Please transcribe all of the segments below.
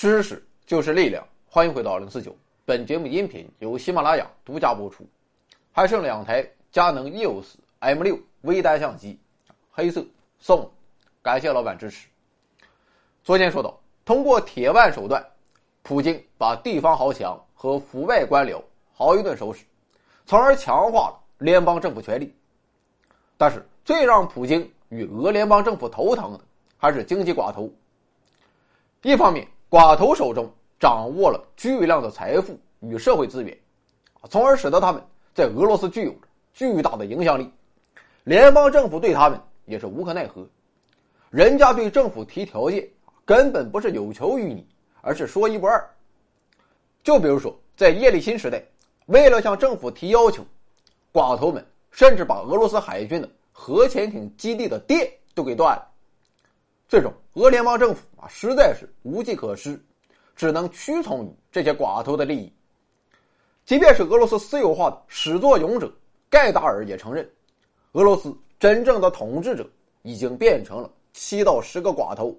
知识就是力量，欢迎回到零四九。本节目音频由喜马拉雅独家播出。还剩两台佳能 EOS M 六微单相机，黑色送，感谢老板支持。昨天说到，通过铁腕手段，普京把地方豪强和腐败官僚好一顿收拾，从而强化了联邦政府权力。但是，最让普京与俄联邦政府头疼的，还是经济寡头。一方面，寡头手中掌握了巨量的财富与社会资源，从而使得他们在俄罗斯具有巨大的影响力。联邦政府对他们也是无可奈何，人家对政府提条件，根本不是有求于你，而是说一不二。就比如说，在叶利钦时代，为了向政府提要求，寡头们甚至把俄罗斯海军的核潜艇基地的电都给断了。最终，俄联邦政府啊实在是无计可施，只能屈从于这些寡头的利益。即便是俄罗斯私有化的始作俑者盖达尔也承认，俄罗斯真正的统治者已经变成了七到十个寡头，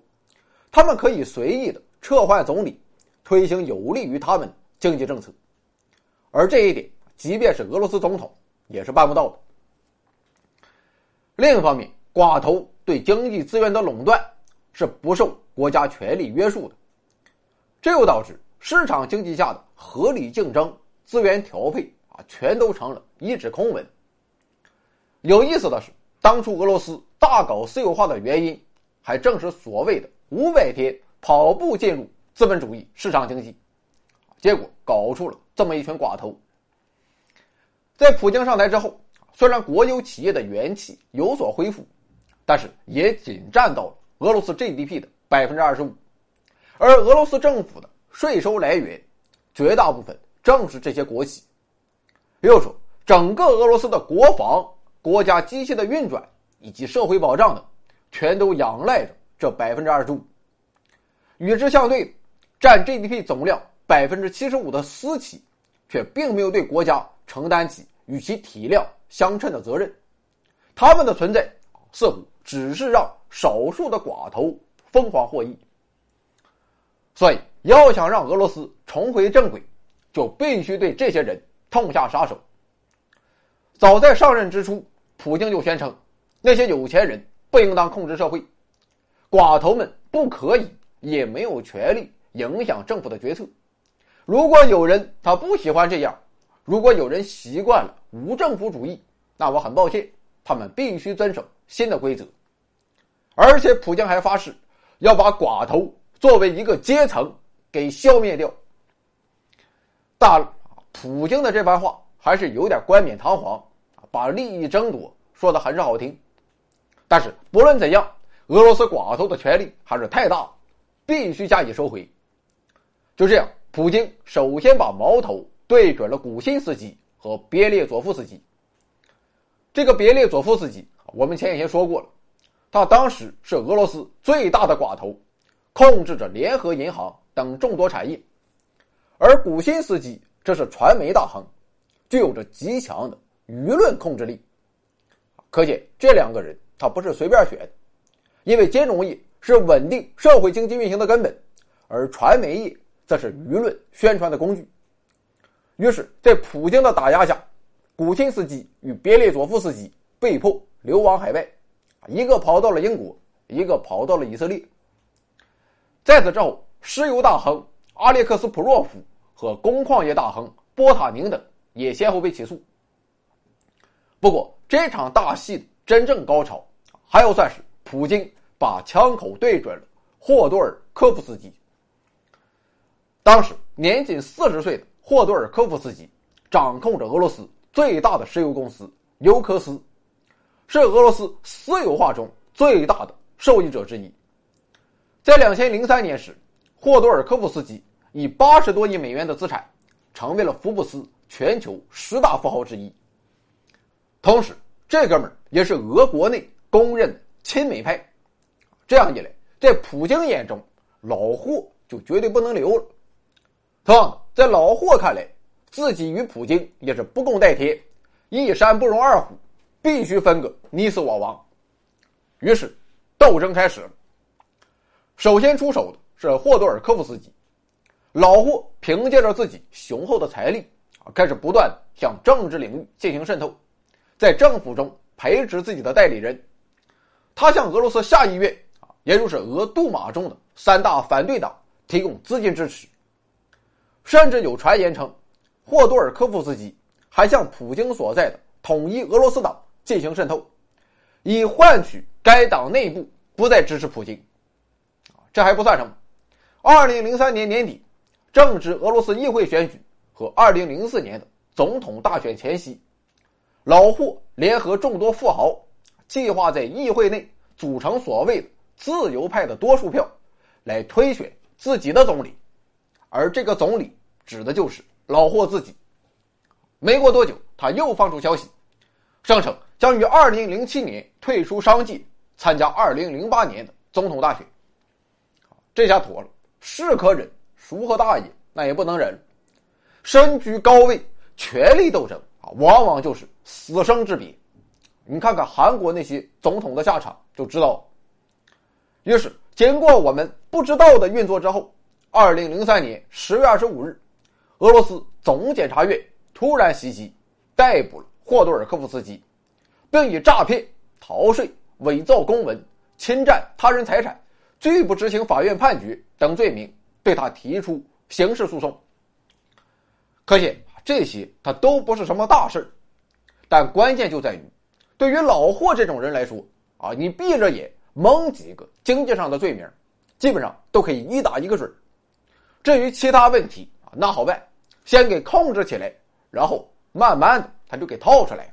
他们可以随意的撤换总理，推行有利于他们经济政策，而这一点，即便是俄罗斯总统也是办不到的。另一方面，寡头对经济资源的垄断。是不受国家权力约束的，这又导致市场经济下的合理竞争、资源调配啊，全都成了一纸空文。有意思的是，当初俄罗斯大搞私有化的原因，还正是所谓的五百天跑步进入资本主义市场经济，结果搞出了这么一群寡头。在普京上台之后，虽然国有企业的元气有所恢复，但是也仅占到了。俄罗斯 GDP 的百分之二十五，而俄罗斯政府的税收来源，绝大部分正是这些国企。又说，整个俄罗斯的国防、国家机器的运转以及社会保障等，全都仰赖着这百分之二十五。与之相对，占 GDP 总量百分之七十五的私企，却并没有对国家承担起与其体量相称的责任。他们的存在，似乎只是让。少数的寡头疯狂获益，所以要想让俄罗斯重回正轨，就必须对这些人痛下杀手。早在上任之初，普京就宣称，那些有钱人不应当控制社会，寡头们不可以也没有权利影响政府的决策。如果有人他不喜欢这样，如果有人习惯了无政府主义，那我很抱歉，他们必须遵守新的规则。而且，普京还发誓要把寡头作为一个阶层给消灭掉。大普京的这番话还是有点冠冕堂皇把利益争夺说的很是好听。但是不论怎样，俄罗斯寡头的权力还是太大，必须加以收回。就这样，普京首先把矛头对准了古辛斯基和别列佐夫斯基。这个别列佐夫斯基，我们前几天说过了。他当时是俄罗斯最大的寡头，控制着联合银行等众多产业，而古辛斯基这是传媒大亨，具有着极强的舆论控制力。可见这两个人他不是随便选的，因为金融业是稳定社会经济运行的根本，而传媒业则是舆论宣传的工具。于是，在普京的打压下，古新斯基与别列佐夫斯基被迫流亡海外。一个跑到了英国，一个跑到了以色列。在此之后，石油大亨阿列克斯·普洛夫和工矿业大亨波塔宁等也先后被起诉。不过，这场大戏的真正高潮，还要算是普京把枪口对准了霍多尔科夫斯基。当时年仅四十岁的霍多尔科夫斯基，掌控着俄罗斯最大的石油公司尤科斯。是俄罗斯私有化中最大的受益者之一。在两千零三年时，霍多尔科夫斯基以八十多亿美元的资产，成为了福布斯全球十大富豪之一。同时，这哥们儿也是俄国内公认亲美派。这样一来，在普京眼中，老霍就绝对不能留了。同样，在老霍看来，自己与普京也是不共戴天，一山不容二虎。必须分个你死我亡，于是斗争开始了。首先出手的是霍多尔科夫斯基，老霍凭借着自己雄厚的财力啊，开始不断向政治领域进行渗透，在政府中培植自己的代理人。他向俄罗斯下议院啊，也就是俄杜马中的三大反对党提供资金支持。甚至有传言称，霍多尔科夫斯基还向普京所在的统一俄罗斯党进行渗透，以换取该党内部不再支持普京。这还不算什么，二零零三年年底，正值俄罗斯议会选举和二零零四年的总统大选前夕，老霍联合众多富豪，计划在议会内组成所谓的自由派的多数票，来推选自己的总理。而这个总理指的就是老霍自己。没过多久，他又放出消息，声称将于二零零七年退出商界，参加二零零八年的总统大选。这下妥了，是可忍，孰和大也？那也不能忍。身居高位，权力斗争啊，往往就是死生之别。你看看韩国那些总统的下场就知道了。于是，经过我们不知道的运作之后。二零零三年十月二十五日，俄罗斯总检察院突然袭击，逮捕了霍多尔科夫斯基，并以诈骗、逃税、伪造公文、侵占他人财产、拒不执行法院判决等罪名对他提出刑事诉讼。可见这些他都不是什么大事但关键就在于，对于老霍这种人来说啊，你闭着眼蒙几个经济上的罪名，基本上都可以一打一个准。至于其他问题啊，那好办，先给控制起来，然后慢慢的他就给套出来。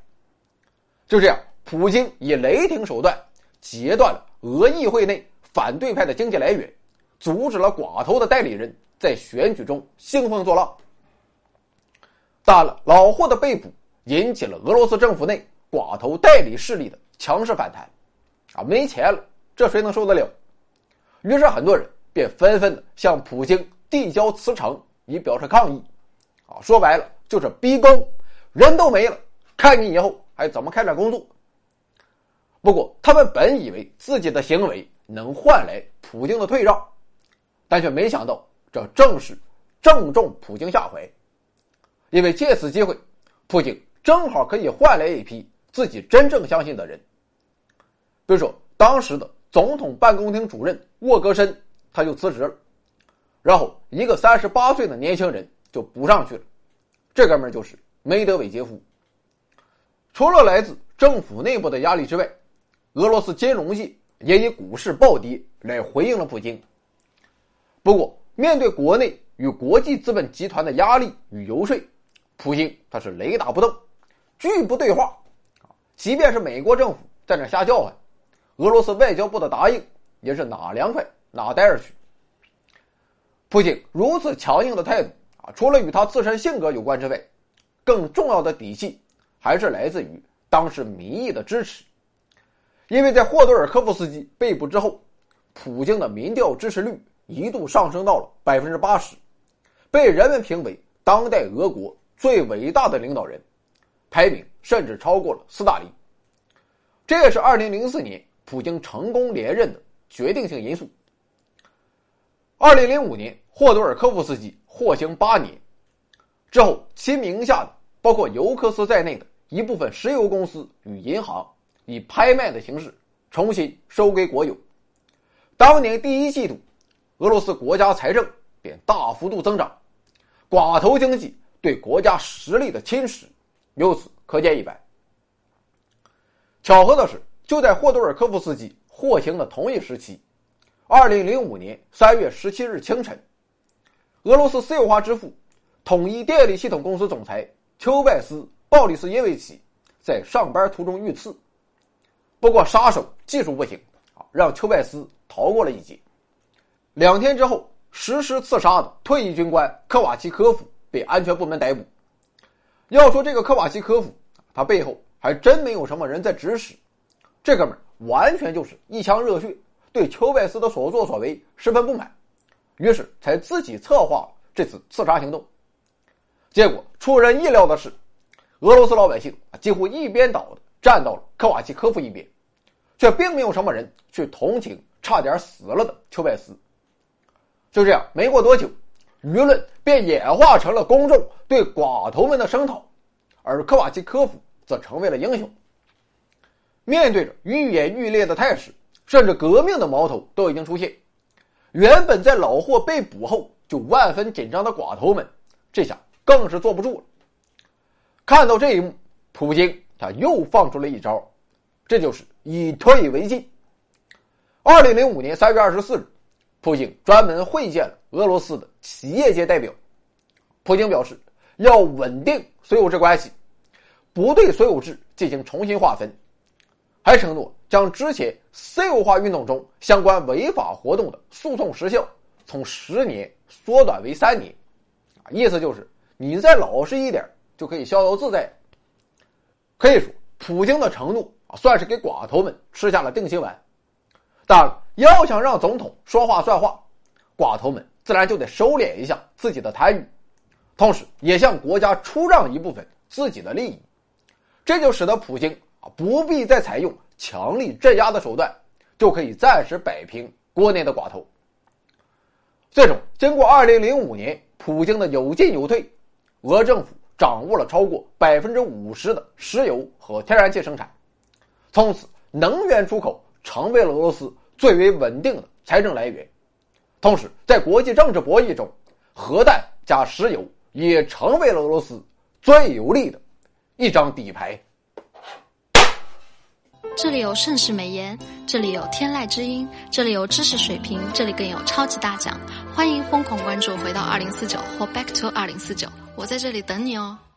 就这样，普京以雷霆手段截断了俄议会内反对派的经济来源，阻止了寡头的代理人在选举中兴风作浪。当然了，老霍的被捕引起了俄罗斯政府内寡头代理势力的强势反弹，啊，没钱了，这谁能受得了？于是很多人便纷纷的向普京。递交辞呈以表示抗议，啊，说白了就是逼宫，人都没了，看你以后还怎么开展工作。不过他们本以为自己的行为能换来普京的退让，但却没想到这正是正中普京下怀，因为借此机会，普京正好可以换来一批自己真正相信的人，比如说当时的总统办公厅主任沃格申，他就辞职了。然后，一个三十八岁的年轻人就补上去了，这哥们就是梅德韦杰夫。除了来自政府内部的压力之外，俄罗斯金融界也以股市暴跌来回应了普京。不过，面对国内与国际资本集团的压力与游说，普京他是雷打不动，拒不对话。即便是美国政府在那瞎叫唤，俄罗斯外交部的答应也是哪凉快哪待着去。普京如此强硬的态度啊，除了与他自身性格有关之外，更重要的底气还是来自于当时民意的支持。因为在霍多尔科夫斯基被捕之后，普京的民调支持率一度上升到了百分之八十，被人们评为当代俄国最伟大的领导人，排名甚至超过了斯大林。这也是二零零四年普京成功连任的决定性因素。二零零五年，霍多尔科夫斯基获刑八年之后，其名下的包括尤克斯在内的一部分石油公司与银行，以拍卖的形式重新收归国有。当年第一季度，俄罗斯国家财政便大幅度增长，寡头经济对国家实力的侵蚀由此可见一斑。巧合的是，就在霍多尔科夫斯基获刑的同一时期。二零零五年三月十七日清晨，俄罗斯私有化之父、统一电力系统公司总裁丘拜斯·鲍里斯耶维奇在上班途中遇刺，不过杀手技术不行啊，让丘拜斯逃过了一劫。两天之后，实施刺杀的退役军官科瓦奇科夫被安全部门逮捕。要说这个科瓦奇科夫，他背后还真没有什么人在指使，这哥们完全就是一腔热血。对丘拜斯的所作所为十分不满，于是才自己策划这次刺杀行动。结果出人意料的是，俄罗斯老百姓啊几乎一边倒的站到了科瓦奇科夫一边，却并没有什么人去同情差点死了的丘拜斯。就这样，没过多久，舆论便演化成了公众对寡头们的声讨，而科瓦契科夫则成为了英雄。面对着愈演愈烈的态势，甚至革命的矛头都已经出现。原本在老霍被捕后就万分紧张的寡头们，这下更是坐不住了。看到这一幕，普京他又放出了一招，这就是以退为进。二零零五年三月二十四日，普京专门会见了俄罗斯的企业界代表。普京表示要稳定所有制关系，不对所有制进行重新划分。还承诺将之前私有化运动中相关违法活动的诉讼时效从十年缩短为三年，意思就是你再老实一点就可以逍遥自在。可以说，普京的承诺啊，算是给寡头们吃下了定心丸。当然，要想让总统说话算话，寡头们自然就得收敛一下自己的贪欲，同时也向国家出让一部分自己的利益，这就使得普京。啊，不必再采用强力镇压的手段，就可以暂时摆平国内的寡头。最终，经过2005年普京的有进有退，俄政府掌握了超过百分之五十的石油和天然气生产，从此能源出口成为了俄罗斯最为稳定的财政来源。同时，在国际政治博弈中，核弹加石油也成为了俄罗斯最有利的一张底牌。这里有盛世美颜，这里有天籁之音，这里有知识水平，这里更有超级大奖。欢迎疯狂关注，回到二零四九或 Back to 二零四九，我在这里等你哦。